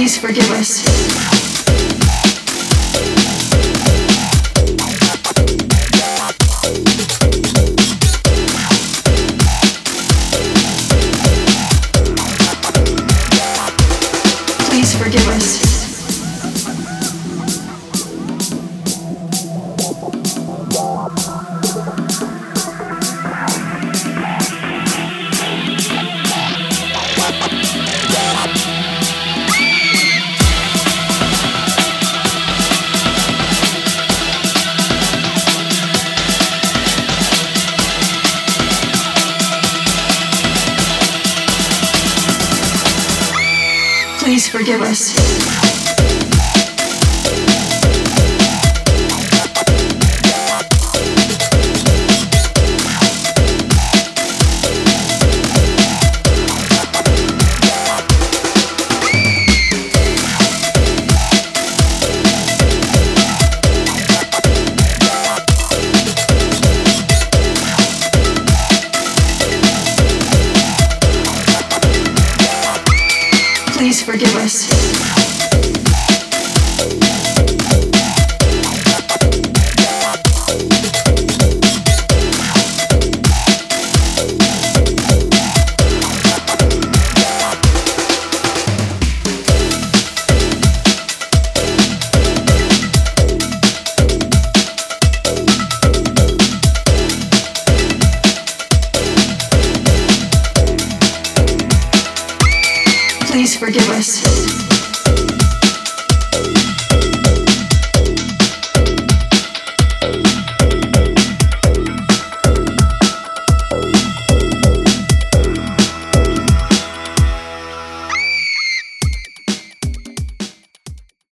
Please forgive us. Please forgive us. Forgive us. Please forgive us.